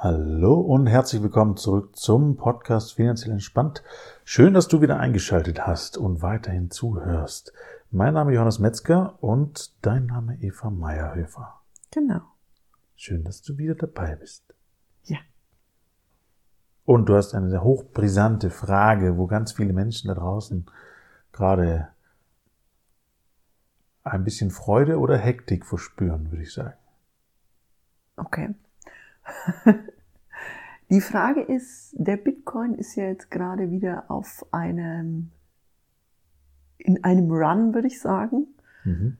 Hallo und herzlich willkommen zurück zum Podcast Finanziell Entspannt. Schön, dass du wieder eingeschaltet hast und weiterhin zuhörst. Mein Name ist Johannes Metzger und dein Name Eva Meierhöfer. Genau. Schön, dass du wieder dabei bist. Ja. Und du hast eine hochbrisante Frage, wo ganz viele Menschen da draußen gerade ein bisschen Freude oder Hektik verspüren, würde ich sagen. Okay. Die Frage ist, der Bitcoin ist ja jetzt gerade wieder auf einem, in einem Run, würde ich sagen. Mhm.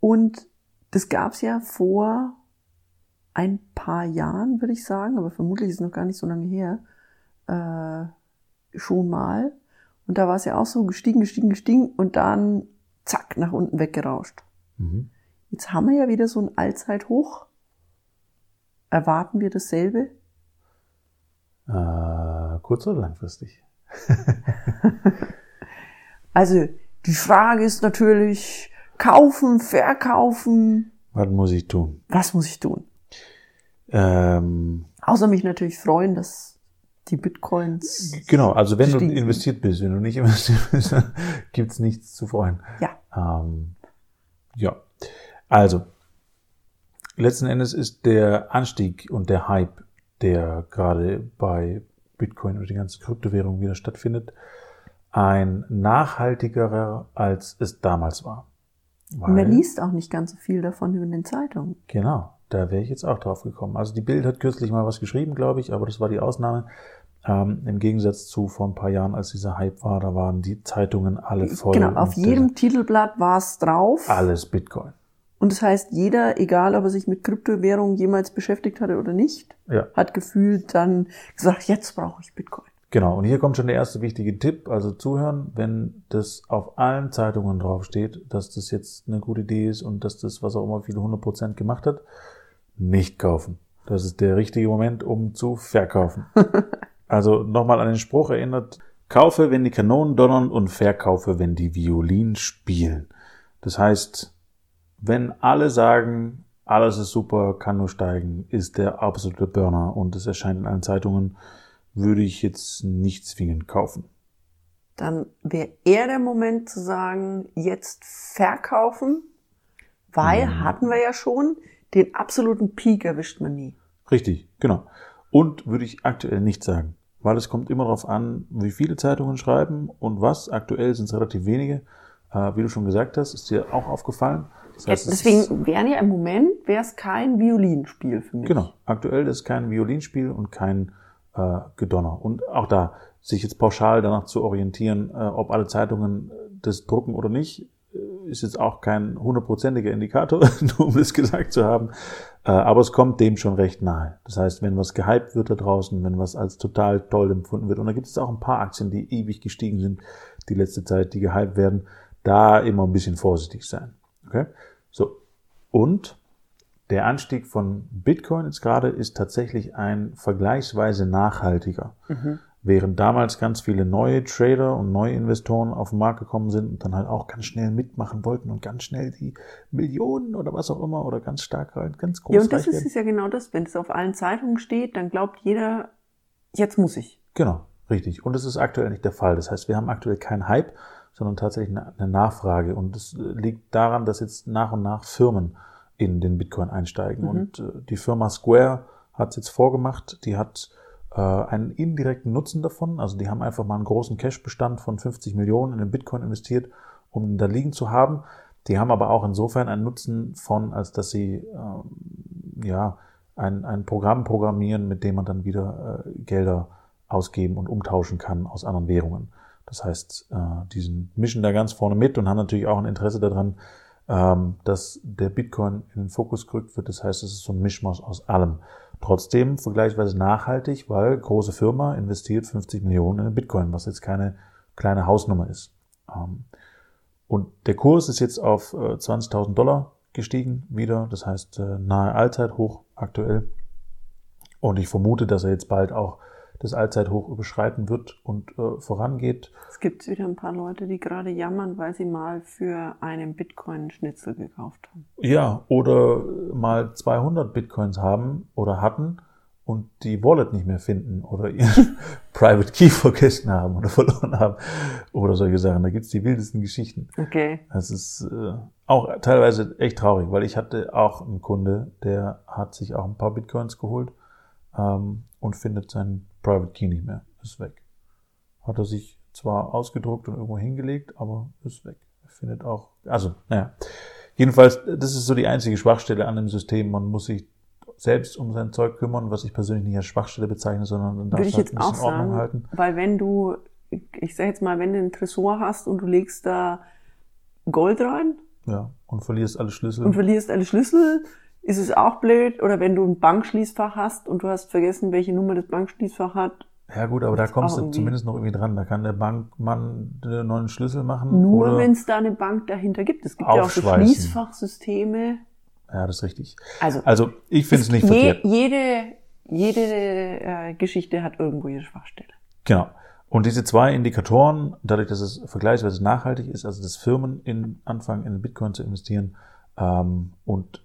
Und das gab es ja vor ein paar Jahren, würde ich sagen, aber vermutlich ist es noch gar nicht so lange her, äh, schon mal. Und da war es ja auch so gestiegen, gestiegen, gestiegen und dann zack, nach unten weggerauscht. Mhm. Jetzt haben wir ja wieder so ein Allzeithoch. Erwarten wir dasselbe? Äh, kurz oder langfristig? Also die Frage ist natürlich, kaufen, verkaufen. Was muss ich tun? Was muss ich tun? Ähm, Außer mich natürlich freuen, dass die Bitcoins. genau, also wenn du Gestiegen sind. investiert bist, wenn du nicht investiert bist, gibt's nichts zu freuen. Ja, Ähm, ja, also letzten Endes ist der Anstieg und der Hype, der gerade bei Bitcoin und die ganzen Kryptowährungen wieder stattfindet, ein nachhaltigerer, als es damals war. und man liest auch nicht ganz so viel davon in den Zeitungen. Genau, da wäre ich jetzt auch drauf gekommen. Also die Bild hat kürzlich mal was geschrieben, glaube ich, aber das war die Ausnahme. Ähm, Im Gegensatz zu vor ein paar Jahren, als dieser Hype war, da waren die Zeitungen alle voll. Genau, auf jedem Titelblatt war es drauf. Alles Bitcoin. Und das heißt, jeder, egal ob er sich mit Kryptowährungen jemals beschäftigt hatte oder nicht, Ja. hat gefühlt dann gesagt, jetzt brauche ich Bitcoin. Genau, und hier kommt schon der erste wichtige Tipp. Also zuhören, wenn das auf allen Zeitungen draufsteht, dass das jetzt eine gute Idee ist und dass das, was auch immer, viele 100% gemacht hat, nicht kaufen. Das ist der richtige Moment, um zu verkaufen. also nochmal an den Spruch erinnert, kaufe, wenn die Kanonen donnern und verkaufe, wenn die Violinen spielen. Das heißt, wenn alle sagen, alles ist super, kann nur steigen, ist der absolute Burner und es erscheint in allen Zeitungen, würde ich jetzt nicht zwingend kaufen. Dann wäre eher der Moment zu sagen, jetzt verkaufen, weil Mhm. hatten wir ja schon, den absoluten Peak erwischt man nie. Richtig, genau. Und würde ich aktuell nicht sagen, weil es kommt immer darauf an, wie viele Zeitungen schreiben und was. Aktuell sind es relativ wenige. Äh, wie du schon gesagt hast, ist dir auch aufgefallen. Das heißt, Deswegen wären ja im Moment, wäre es kein Violinspiel für mich. Genau. Aktuell ist kein Violinspiel und kein äh, Gedonner. Und auch da, sich jetzt pauschal danach zu orientieren, äh, ob alle Zeitungen äh, das drucken oder nicht, äh, ist jetzt auch kein hundertprozentiger Indikator, nur um das gesagt zu haben. Äh, aber es kommt dem schon recht nahe. Das heißt, wenn was gehypt wird da draußen, wenn was als total toll empfunden wird, und da gibt es auch ein paar Aktien, die ewig gestiegen sind, die letzte Zeit, die gehypt werden, da immer ein bisschen vorsichtig sein. Okay? So. Und der Anstieg von Bitcoin jetzt gerade ist tatsächlich ein vergleichsweise nachhaltiger. Während damals ganz viele neue Trader und neue Investoren auf den Markt gekommen sind und dann halt auch ganz schnell mitmachen wollten und ganz schnell die Millionen oder was auch immer oder ganz stark rein, ganz groß Ja, und das ist es ja genau das. Wenn es auf allen Zeitungen steht, dann glaubt jeder, jetzt muss ich. Genau, richtig. Und das ist aktuell nicht der Fall. Das heißt, wir haben aktuell keinen Hype, sondern tatsächlich eine, Nachfrage. Und das äh, liegt daran, dass jetzt nach und nach Firmen in den Bitcoin einsteigen. Und äh, die Firma Square hat es jetzt vorgemacht. Die hat äh, einen indirekten Nutzen davon. Also die haben einfach mal einen großen Cash-Bestand von 50 Millionen in den Bitcoin investiert, um ihn da liegen zu haben. Die haben aber auch insofern einen Nutzen von, als dass sie ähm, ja ein, ein Programm programmieren, mit dem man dann wieder äh, Gelder ausgeben und umtauschen kann aus anderen Währungen. Das heißt, äh, die mischen da ganz vorne mit und haben natürlich auch ein Interesse daran, ähm, dass der Bitcoin in den Fokus gerückt wird. Das heißt, es ist so ein Mischmasch aus allem. Trotzdem vergleichsweise nachhaltig, weil große Firma investiert 50 Millionen in Bitcoin, was jetzt keine kleine Hausnummer ist. Ähm, und der Kurs ist jetzt auf äh, 20.000 Dollar gestiegen wieder. Das heißt, äh, nahe Allzeithoch aktuell. Und ich vermute, dass er jetzt bald auch das Allzeithoch überschreiten wird und äh, vorangeht. Es gibt wieder ein paar Leute, die gerade jammern, weil sie mal für einen Bitcoin Schnitzel gekauft haben. Ja, oder mal 200 Bitcoins haben oder hatten und die Wallet nicht mehr finden oder ihren Private Key vergessen haben oder verloren haben oder solche Sachen. Da gibt's die wildesten Geschichten. Okay. Das ist äh, auch teilweise echt traurig, weil ich hatte auch einen Kunde, der hat sich auch ein paar Bitcoins geholt ähm, und findet seinen Private Key nicht mehr. Ist weg. Hat er sich zwar ausgedruckt und irgendwo hingelegt, aber ist weg. Er findet auch, also, naja. Jedenfalls, das ist so die einzige Schwachstelle an dem System. Man muss sich selbst um sein Zeug kümmern, was ich persönlich nicht als Schwachstelle bezeichne, sondern dann darf Würde ich halt jetzt ein auch bisschen Ordnung sagen, halten. weil wenn du, ich sag jetzt mal, wenn du einen Tresor hast und du legst da Gold rein Ja, und verlierst alle Schlüssel. und verlierst alle Schlüssel, ist es auch blöd. Oder wenn du ein Bankschließfach hast und du hast vergessen, welche Nummer das Bankschließfach hat, ja gut, aber da kommst du irgendwie. zumindest noch irgendwie dran. Da kann der Bankmann den neuen Schlüssel machen. nur wenn es da eine Bank dahinter gibt. Es gibt ja auch so. Schließfachsysteme. Ja, das ist richtig. Also, Also ich finde es nicht je, verkehrt. jede, jede äh, Geschichte hat irgendwo ihre Schwachstelle. Genau. Und diese zwei Indikatoren, dadurch, dass es vergleichsweise nachhaltig ist, also dass Firmen in, anfangen, in Bitcoin zu investieren ähm, und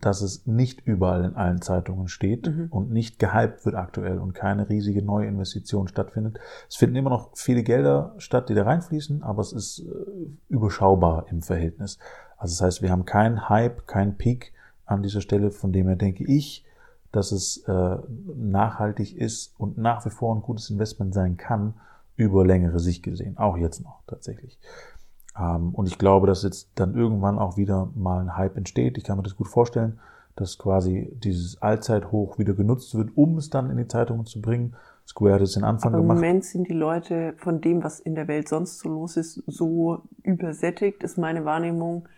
dass es nicht überall in allen Zeitungen steht Mhm. und nicht gehypt wird aktuell und keine riesige neue Investition stattfindet. Es finden immer noch viele Gelder statt, die da reinfließen, aber es ist äh, überschaubar im Verhältnis. Also das heißt, wir haben keinen Hype, keinen Peak an dieser Stelle, von dem her denke ich, dass es äh, nachhaltig ist und nach wie vor ein gutes Investment sein kann, über längere Sicht gesehen. Auch jetzt noch tatsächlich. Ähm, und ich glaube, dass jetzt dann irgendwann auch wieder mal ein Hype entsteht. Ich kann mir das gut vorstellen, dass quasi dieses Allzeithoch wieder genutzt wird, um es dann in die Zeitungen zu bringen. Square hat es den Anfang Aber im gemacht. Moment sind die Leute von dem, was in der Welt sonst so los ist, so übersättigt, ist meine Wahrnehmung,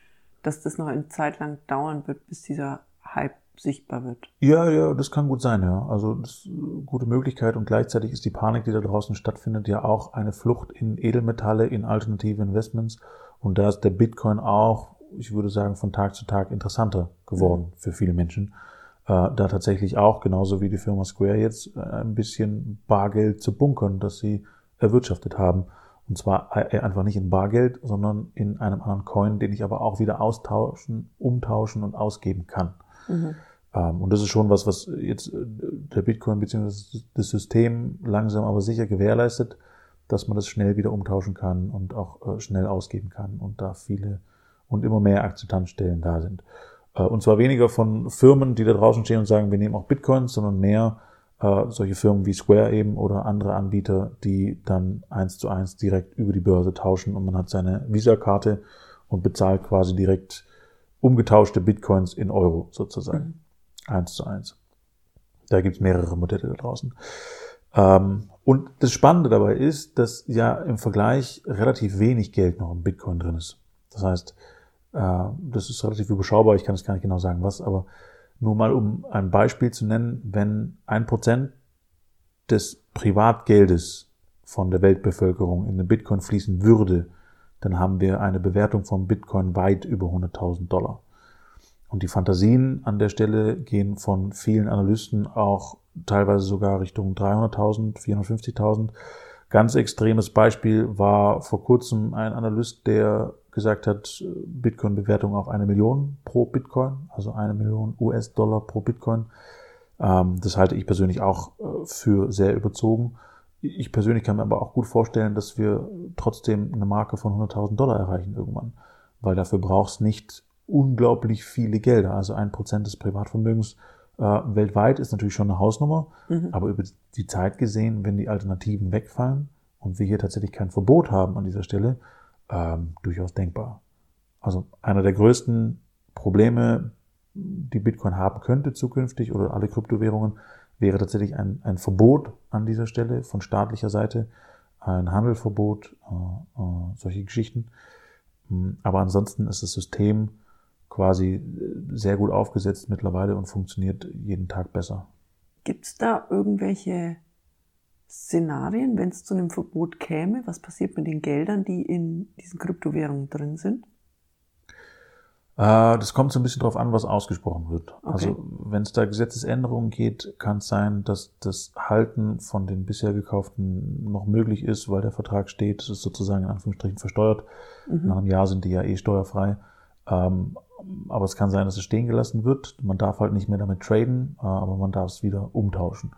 dass das noch eine Zeit lang dauern wird, bis dieser Hype sichtbar wird. Ja, ja, das kann gut sein, ja. Also das ist eine gute Möglichkeit und gleichzeitig ist die Panik, die da draußen stattfindet, ja auch eine Flucht in Edelmetalle, in alternative Investments. Und da ist der Bitcoin auch, ich würde sagen, von Tag zu Tag interessanter geworden für viele Menschen. Äh, da tatsächlich auch, genauso wie die Firma Square jetzt, äh, ein bisschen Bargeld zu bunkern, das sie erwirtschaftet haben. Und zwar äh, einfach nicht in Bargeld, sondern in einem anderen Coin, den ich aber auch wieder austauschen, umtauschen und ausgeben kann. Mhm. Ähm, und das ist schon was, was jetzt äh, der Bitcoin bzw. das System langsam aber sicher gewährleistet, dass man das schnell wieder umtauschen kann und auch äh, schnell ausgeben kann und da viele und immer mehr Akzeptanzstellen da sind. Äh, Und zwar weniger von Firmen, die da draußen stehen und sagen, wir nehmen auch Bitcoins, sondern mehr solche Firmen wie Square eben oder andere Anbieter, die dann eins zu eins direkt über die Börse tauschen und man hat seine Visa-Karte und bezahlt quasi direkt umgetauschte Bitcoins in Euro sozusagen. Eins zu eins. Da gibt's mehrere Modelle da draußen. Ähm, und das Spannende dabei ist, dass ja im Vergleich relativ wenig Geld noch im Bitcoin drin ist. Das heißt, äh, das ist relativ überschaubar, ich kann es gar nicht genau sagen, was, aber nur mal um ein Beispiel zu nennen, wenn ein Prozent des Privatgeldes von der Weltbevölkerung in den Bitcoin fließen würde, dann haben wir eine Bewertung von Bitcoin weit über 100.000 Dollar. Und die Fantasien an der Stelle gehen von vielen Analysten auch teilweise sogar Richtung 300.000, 450.000. Ganz extremes Beispiel war vor kurzem ein Analyst, der gesagt hat, Bitcoin-Bewertung auf eine Million pro Bitcoin, also eine Million US-Dollar pro Bitcoin. Ähm, das halte ich persönlich auch äh, für sehr überzogen. Ich persönlich kann mir aber auch gut vorstellen, dass wir trotzdem eine Marke von 100.000 Dollar erreichen irgendwann, weil dafür brauchst nicht unglaublich viele Gelder. Also ein Prozent des Privatvermögens äh, weltweit ist natürlich schon eine Hausnummer, aber über die Zeit gesehen, wenn die Alternativen wegfallen und wir hier tatsächlich kein Verbot haben an dieser Stelle, ähm, durchaus denkbar. Also einer der größten Probleme, die Bitcoin haben könnte zukünftig oder alle Kryptowährungen, wäre tatsächlich ein, ein Verbot an dieser Stelle von staatlicher Seite, ein Handelverbot, äh, äh, solche Geschichten. Mm, Aber ansonsten ist das System quasi äh, sehr gut aufgesetzt mittlerweile und funktioniert jeden Tag besser. Gibt es da irgendwelche Szenarien, wenn es zu einem Verbot käme? Was passiert mit den Geldern, die in diesen Kryptowährungen drin sind? Äh, Das kommt so ein bisschen drauf an, was ausgesprochen wird. Okay. Also wenn es da Gesetzesänderungen geht, kann es sein, dass das Halten von den bisher gekauften noch möglich ist, weil der Vertrag steht. Das ist sozusagen in Anführungsstrichen versteuert. Nach einem Jahr sind die ja eh steuerfrei. Ähm, aber es kann sein, dass es stehen gelassen wird. Man darf halt nicht mehr damit traden, äh, aber man darf es wieder umtauschen.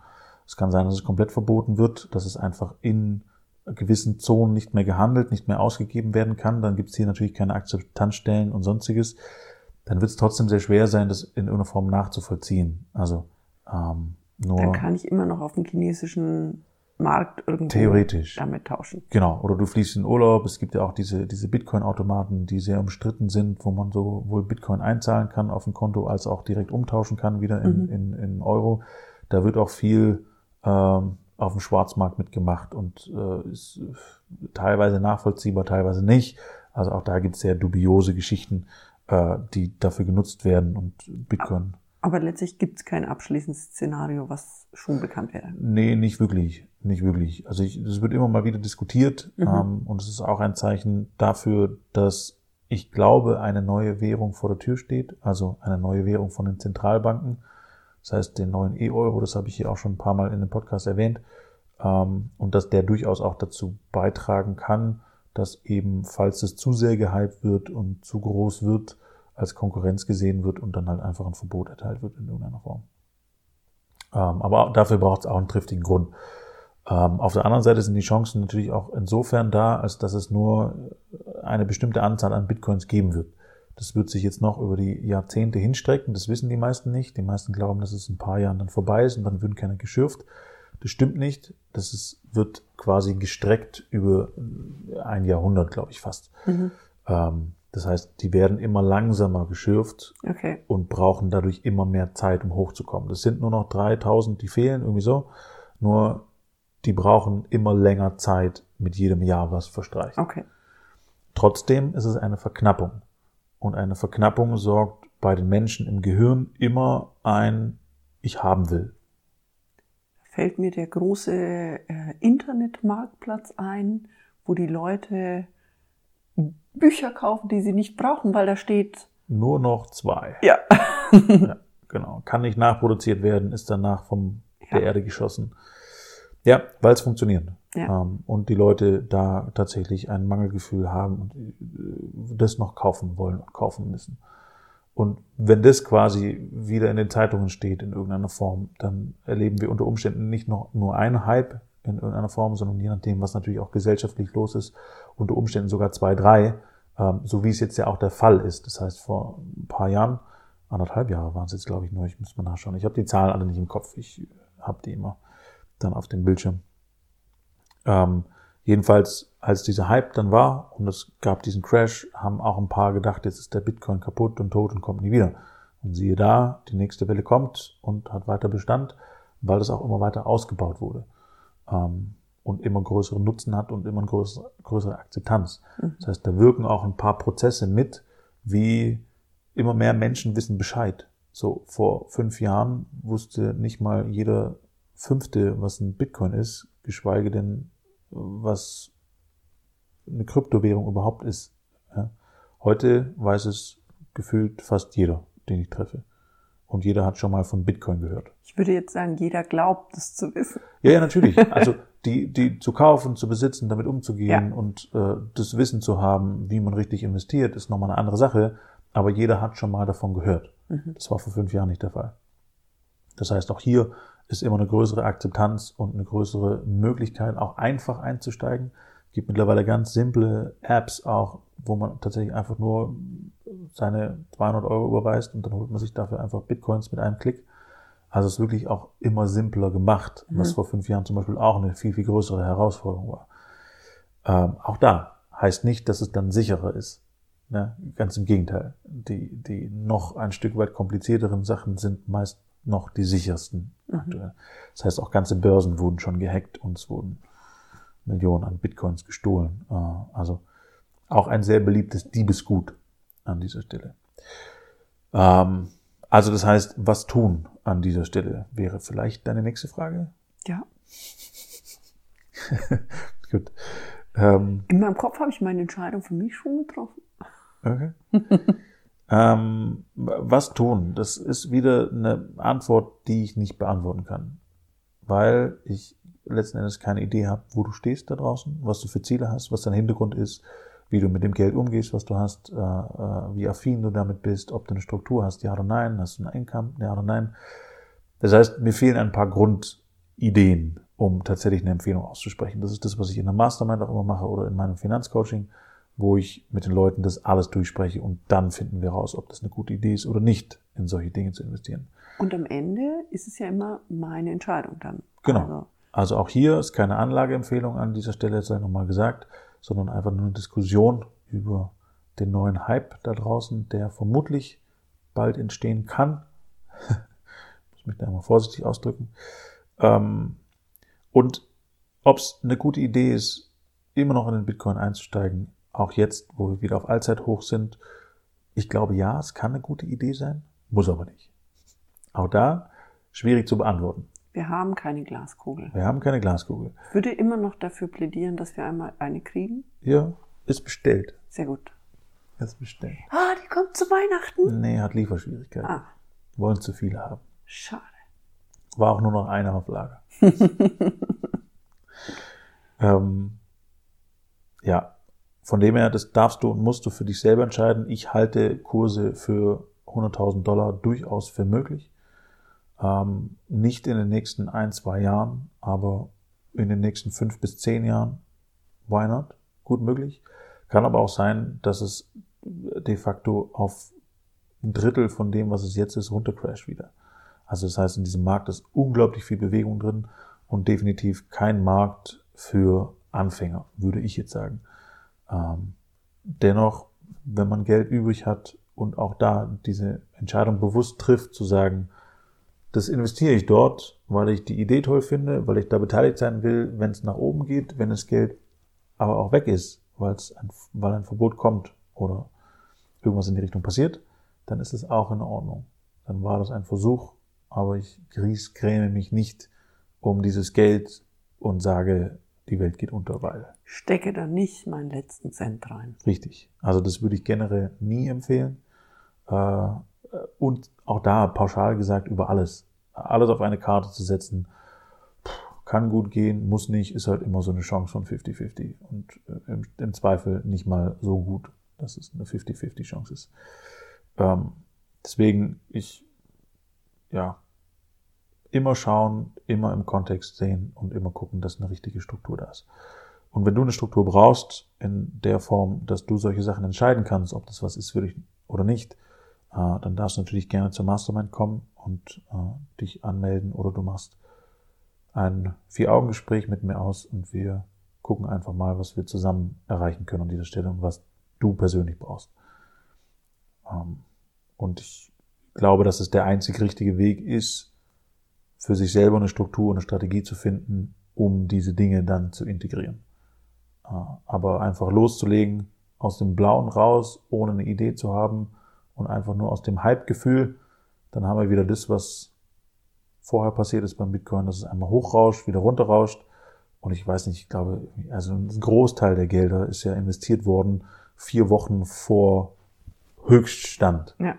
Es kann sein, dass es komplett verboten wird, dass es einfach in gewissen Zonen nicht mehr gehandelt, nicht mehr ausgegeben werden kann. Dann gibt es hier natürlich keine Akzeptanzstellen und sonstiges. Dann wird es trotzdem sehr schwer sein, das in irgendeiner Form nachzuvollziehen. Also ähm, nur. Dann kann ich immer noch auf dem chinesischen Markt irgendwo Theoretisch. damit tauschen. Genau, oder du fließt in Urlaub. Es gibt ja auch diese, diese Bitcoin-Automaten, die sehr umstritten sind, wo man sowohl Bitcoin einzahlen kann auf ein Konto, als auch direkt umtauschen kann, wieder in, Mhm. in, in Euro. Da wird auch viel ähm, auf dem Schwarzmarkt mitgemacht und äh, ist teilweise nachvollziehbar, teilweise nicht. Also auch da gibt es sehr dubiose Geschichten, äh, die dafür genutzt werden und Bitcoin. Aber letztlich gibt es kein abschließendes Szenario, was schon bekannt wäre. Nee, nicht wirklich. Nicht wirklich. Also ich, es wird immer mal wieder diskutiert Mhm. ähm, und es ist auch ein Zeichen dafür, dass ich glaube, eine neue Währung vor der Tür steht, also eine neue Währung von den Zentralbanken. Das heißt, den neuen E-Euro, das habe ich hier auch schon ein paar Mal in dem Podcast erwähnt, ähm, und dass der durchaus auch dazu beitragen kann, dass eben, falls es zu sehr gehypt wird und zu groß wird, als Konkurrenz gesehen wird und dann halt einfach ein Verbot erteilt wird in irgendeiner Form. Ähm, aber dafür braucht es auch einen triftigen Grund. Ähm, auf der anderen Seite sind die Chancen natürlich auch insofern da, als dass es nur eine bestimmte Anzahl an Bitcoins geben wird. Das wird sich jetzt noch über die Jahrzehnte hinstrecken. Das wissen die meisten nicht. Die meisten glauben, dass es in ein paar Jahren dann vorbei ist und dann würden keine geschürft. Das stimmt nicht. Das ist, wird quasi gestreckt über ein Jahrhundert, glaube ich fast. Mhm. Ähm, das heißt, die werden immer langsamer geschürft Okay. und brauchen dadurch immer mehr Zeit, um hochzukommen. Das sind nur noch 3000, die fehlen, irgendwie so. Nur die brauchen immer länger Zeit mit jedem Jahr, was verstreicht. Okay. Trotzdem ist es eine Verknappung. Und eine Verknappung sorgt bei den Menschen im Gehirn immer ein Ich haben will. Fällt mir der große äh, Internetmarktplatz ein, wo die Leute Bücher kaufen, die sie nicht brauchen, weil da steht, Nur noch zwei. ja. Ja, genau. Kann nicht nachproduziert werden, ist danach vom der Ja. Erde geschossen. Ja, weil es funktioniert. Ja. Ähm, und die Leute da tatsächlich ein Mangelgefühl haben und äh, das noch kaufen wollen und kaufen müssen. Und wenn das quasi wieder in den Zeitungen steht in irgendeiner Form, dann erleben wir unter Umständen nicht noch nur einen Hype in irgendeiner Form, sondern je nachdem, was natürlich auch gesellschaftlich los ist, unter Umständen sogar zwei, drei, ähm, so wie es jetzt ja auch der Fall ist. Das heißt, vor ein paar Jahren, anderthalb Jahre waren es jetzt, glaube ich, nur, ich muss mal nachschauen. Ich habe die Zahlen alle nicht im Kopf, ich habe die immer dann auf dem Bildschirm. Ähm, jedenfalls, als dieser Hype dann war und es gab diesen Crash, haben auch ein paar gedacht, jetzt ist der Bitcoin kaputt und tot und kommt nie wieder. Und siehe da, die nächste Welle kommt und hat weiter Bestand, weil das auch immer weiter ausgebaut wurde. Ähm, und immer größeren Nutzen hat und immer eine größere, größere Akzeptanz. Das heißt, da wirken auch ein paar Prozesse mit, wie immer mehr Menschen wissen Bescheid. So vor fünf Jahren wusste nicht mal jeder Fünfte, was ein Bitcoin ist, geschweige denn, was eine Kryptowährung überhaupt ist. Ja. Heute weiß es gefühlt fast jeder, den ich treffe. Und jeder hat schon mal von Bitcoin gehört. Ich würde jetzt sagen, jeder glaubt es zu wissen. Ja, ja, natürlich. Also die, die zu kaufen, zu besitzen, damit umzugehen Ja. und äh, das Wissen zu haben, wie man richtig investiert, ist nochmal eine andere Sache. Aber jeder hat schon mal davon gehört. Mhm. Das war vor fünf Jahren nicht der Fall. Das heißt, auch hier ist immer eine größere Akzeptanz und eine größere Möglichkeit, auch einfach einzusteigen. Es gibt mittlerweile ganz simple Apps auch, wo man tatsächlich einfach nur seine 200 Euro überweist und dann holt man sich dafür einfach Bitcoins mit einem Klick. Also es ist wirklich auch immer simpler gemacht, was Mhm. vor fünf Jahren zum Beispiel auch eine viel, viel größere Herausforderung war. Ähm, auch da heißt nicht, dass es dann sicherer ist. Ne? Ganz im Gegenteil. Die, die noch ein Stück weit komplizierteren Sachen sind meist noch die sichersten aktuell. Das heißt, auch ganze Börsen wurden schon gehackt und es wurden Millionen an Bitcoins gestohlen. Äh, Also auch ein sehr beliebtes Diebesgut an dieser Stelle. Ähm, Also das heißt, was tun an dieser Stelle wäre vielleicht deine nächste Frage. Ja. Gut. Ähm, In meinem Kopf habe ich meine Entscheidung für mich schon getroffen. Okay. ähm, was tun? Das ist wieder eine Antwort, die ich nicht beantworten kann, weil ich letzten Endes keine Idee habe, wo du stehst da draußen, was du für Ziele hast, was dein Hintergrund ist, wie du mit dem Geld umgehst, was du hast, äh, äh, wie affin du damit bist, ob du eine Struktur hast, ja oder nein, hast du ein Income, ja oder nein. Das heißt, mir fehlen ein paar Grundideen, um tatsächlich eine Empfehlung auszusprechen. Das ist das, was ich in der Mastermind auch immer mache oder in meinem Finanzcoaching, wo ich mit den Leuten das alles durchspreche und dann finden wir raus, ob das eine gute Idee ist oder nicht, in solche Dinge zu investieren. Und am Ende ist es ja immer meine Entscheidung dann. Genau. Also, also auch hier ist keine Anlageempfehlung an dieser Stelle, sei nochmal gesagt, sondern einfach nur eine Diskussion über den neuen Hype da draußen, der vermutlich bald entstehen kann. muss mich da mal vorsichtig ausdrücken. Ähm, und ob es eine gute Idee ist, immer noch in den Bitcoin einzusteigen, auch jetzt, wo wir wieder auf Allzeithoch sind. Ich glaube, ja, es kann eine gute Idee sein, muss aber nicht. Auch da schwierig zu beantworten. Wir haben keine Glaskugel. Wir haben keine Glaskugel. Würde immer noch dafür plädieren, dass wir einmal eine kriegen. Ja, ist bestellt. Sehr gut. Ist bestellt. Ah, die kommt zu Weihnachten. Nee, hat Lieferschwierigkeiten. Ah, Wollen zu viele haben. schade. War auch nur noch einer auf Lager. ähm, ja, von dem her, das darfst du und musst du für dich selber entscheiden. Ich halte Kurse für 100.000 Dollar durchaus für möglich. Ähm, nicht in den nächsten ein, zwei Jahren, aber in den nächsten fünf bis zehn Jahren. Why not? Gut möglich. Kann aber auch sein, dass es de facto auf ein Drittel von dem, was es jetzt ist, runtercrasht wieder. Also das heißt, in diesem Markt ist unglaublich viel Bewegung drin und definitiv kein Markt für Anfänger, würde ich jetzt sagen. Ähm, dennoch, wenn man Geld übrig hat und auch da diese Entscheidung bewusst trifft, zu sagen, das investiere ich dort, weil ich die Idee toll finde, weil ich da beteiligt sein will, wenn es nach oben geht, wenn das Geld aber auch weg ist, weil es ein, weil ein Verbot kommt oder irgendwas in die Richtung passiert, dann ist es auch in Ordnung. Dann war das ein Versuch, aber ich griesgräme mich nicht um dieses Geld und sage, die Welt geht unter, weil. Stecke da nicht meinen letzten Cent rein. Richtig. Also das würde ich generell nie empfehlen. Äh, und auch da pauschal gesagt über alles. Alles auf eine Karte zu setzen, kann gut gehen, muss nicht, ist halt immer so eine Chance von 50-50. Und äh, im, im, Zweifel nicht mal so gut, dass es eine 50-50 Chance ist. Ähm, deswegen, ich, ja, immer schauen, immer im Kontext sehen und immer gucken, dass eine richtige Struktur da ist. Und wenn du eine Struktur brauchst, in der Form, dass du solche Sachen entscheiden kannst, ob das was ist für dich oder nicht, dann darfst du natürlich gerne zur Mastermind kommen und äh, dich anmelden oder du machst ein Vier-Augen-Gespräch mit mir aus und wir gucken einfach mal, was wir zusammen erreichen können an dieser Stelle und was du persönlich brauchst. Ähm, und ich glaube, dass es der einzig richtige Weg ist, für sich selber eine Struktur, eine Strategie zu finden, um diese Dinge dann zu integrieren. Äh, aber einfach loszulegen, aus dem Blauen raus, ohne eine Idee zu haben und einfach nur aus dem Hype-Gefühl, dann haben wir wieder das, was vorher passiert ist beim Bitcoin, dass es einmal hochrauscht, wieder runterrauscht. Und ich weiß nicht, ich glaube, also ein Großteil der Gelder ist ja investiert worden vier Wochen vor Höchststand. Ja.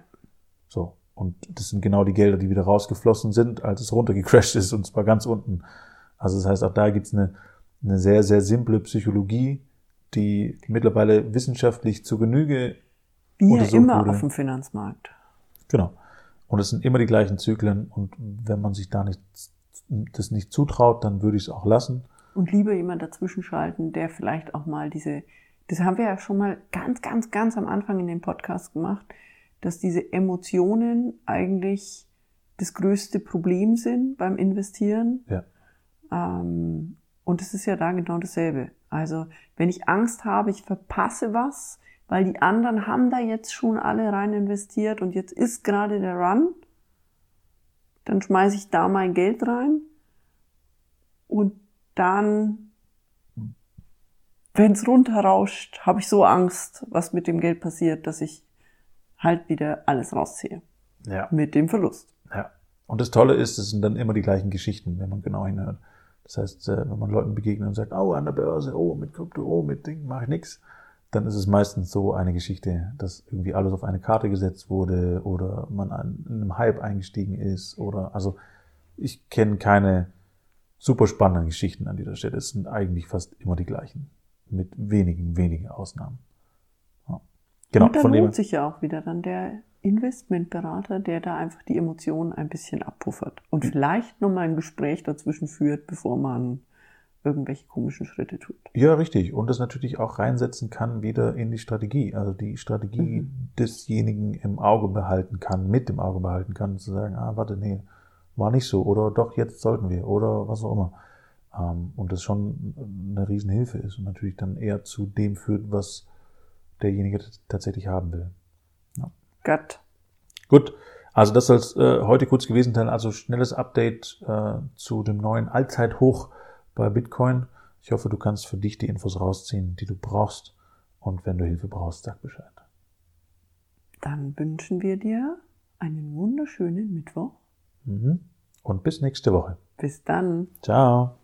So. Und das sind genau die Gelder, die wieder rausgeflossen sind, als es runtergecrashed ist, und zwar ganz unten. Also das heißt, auch da gibt's eine, eine sehr, sehr simple Psychologie, die mittlerweile wissenschaftlich zu Genüge Wie ja immer auf dem Finanzmarkt. Genau. Und es sind immer die gleichen Zyklen. Und wenn man sich da nicht, das nicht zutraut, dann würde ich es auch lassen. Und lieber jemand dazwischen schalten, der vielleicht auch mal diese, das haben wir ja schon mal ganz, ganz, ganz am Anfang in dem Podcast gemacht, dass diese Emotionen eigentlich das größte Problem sind beim Investieren. Ja. Ähm, und es ist ja da genau dasselbe. Also wenn ich Angst habe, ich verpasse was, weil die anderen haben da jetzt schon alle rein investiert und jetzt ist gerade der Run, dann schmeiße ich da mein Geld rein und dann, wenn es runterrauscht, habe ich so Angst, was mit dem Geld passiert, dass ich halt wieder alles rausziehe. Ja. Mit dem Verlust. Ja. Und das Tolle ist, es sind dann immer die gleichen Geschichten, wenn man genau hinhört. Das heißt, äh, wenn man Leuten begegnet und sagt, oh, an der Börse, oh, mit Krypto, oh, mit Ding, mache ich nix, dann ist es meistens so eine Geschichte, dass irgendwie alles auf eine Karte gesetzt wurde oder man an einem Hype eingestiegen ist oder, also ich kenne keine super spannenden Geschichten an dieser Stelle. Es sind eigentlich fast immer die gleichen, mit wenigen, wenigen Ausnahmen. Genau, Und da lohnt sich ja auch wieder dann der Investmentberater, der da einfach die Emotionen ein bisschen abpuffert und vielleicht nochmal ein Gespräch dazwischen führt, bevor man irgendwelche komischen Schritte tut. Ja, richtig. Und das natürlich auch reinsetzen kann wieder in die Strategie. Also die Strategie Mhm. desjenigen im Auge behalten kann, mit im Auge behalten kann, zu sagen, ah, warte, nee, war nicht so. Oder doch, jetzt sollten wir. Oder was auch immer. Ähm, Und das schon eine Riesenhilfe ist und natürlich dann eher zu dem führt, was derjenige tatsächlich haben will. Gott. Gut, also das soll es äh, heute kurz gewesen sein. Also schnelles Update äh, zu dem neuen Allzeithoch bei Bitcoin. Ich hoffe, du kannst für dich die Infos rausziehen, die du brauchst. Und wenn du Hilfe brauchst, sag Bescheid. Dann wünschen wir dir einen wunderschönen Mittwoch. Mhm. Und bis nächste Woche. Bis dann. Ciao.